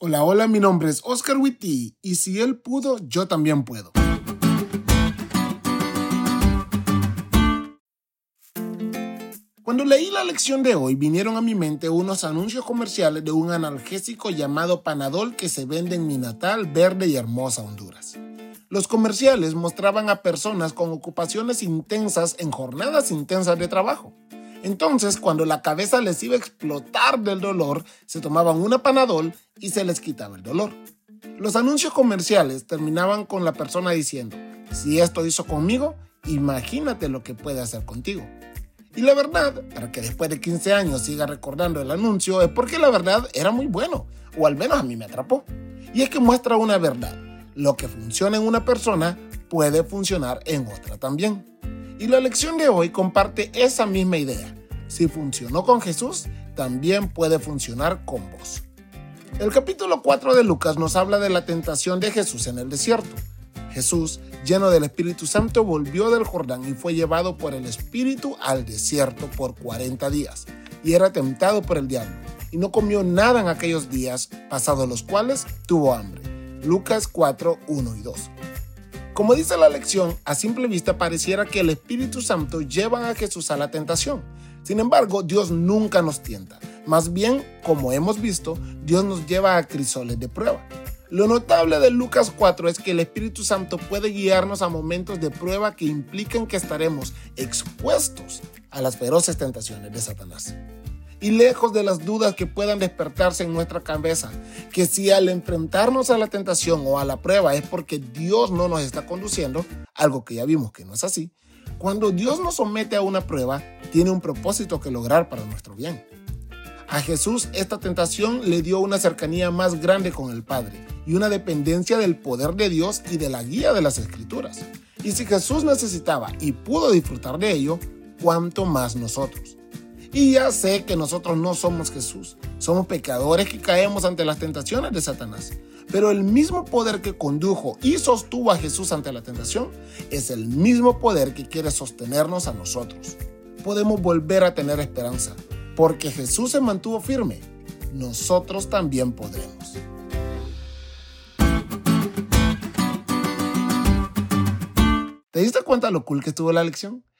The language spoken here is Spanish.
Hola, hola, mi nombre es Oscar Witty y si él pudo, yo también puedo. Cuando leí la lección de hoy, vinieron a mi mente unos anuncios comerciales de un analgésico llamado Panadol que se vende en mi natal, verde y hermosa Honduras. Los comerciales mostraban a personas con ocupaciones intensas en jornadas intensas de trabajo. Entonces, cuando la cabeza les iba a explotar del dolor, se tomaban una panadol y se les quitaba el dolor. Los anuncios comerciales terminaban con la persona diciendo, si esto hizo conmigo, imagínate lo que puede hacer contigo. Y la verdad, para que después de 15 años siga recordando el anuncio, es porque la verdad era muy bueno, o al menos a mí me atrapó. Y es que muestra una verdad. Lo que funciona en una persona puede funcionar en otra también. Y la lección de hoy comparte esa misma idea. Si funcionó con Jesús, también puede funcionar con vos. El capítulo 4 de Lucas nos habla de la tentación de Jesús en el desierto. Jesús, lleno del Espíritu Santo, volvió del Jordán y fue llevado por el Espíritu al desierto por 40 días, y era tentado por el diablo, y no comió nada en aquellos días, pasados los cuales tuvo hambre. Lucas 4, 1 y 2. Como dice la lección, a simple vista pareciera que el Espíritu Santo lleva a Jesús a la tentación. Sin embargo, Dios nunca nos tienta. Más bien, como hemos visto, Dios nos lleva a crisoles de prueba. Lo notable de Lucas 4 es que el Espíritu Santo puede guiarnos a momentos de prueba que implican que estaremos expuestos a las feroces tentaciones de Satanás y lejos de las dudas que puedan despertarse en nuestra cabeza, que si al enfrentarnos a la tentación o a la prueba es porque Dios no nos está conduciendo, algo que ya vimos que no es así, cuando Dios nos somete a una prueba, tiene un propósito que lograr para nuestro bien. A Jesús esta tentación le dio una cercanía más grande con el Padre y una dependencia del poder de Dios y de la guía de las Escrituras. Y si Jesús necesitaba y pudo disfrutar de ello, ¿cuánto más nosotros? Y ya sé que nosotros no somos Jesús, somos pecadores que caemos ante las tentaciones de Satanás. Pero el mismo poder que condujo y sostuvo a Jesús ante la tentación es el mismo poder que quiere sostenernos a nosotros. Podemos volver a tener esperanza, porque Jesús se mantuvo firme. Nosotros también podremos. ¿Te diste cuenta lo cool que estuvo la lección?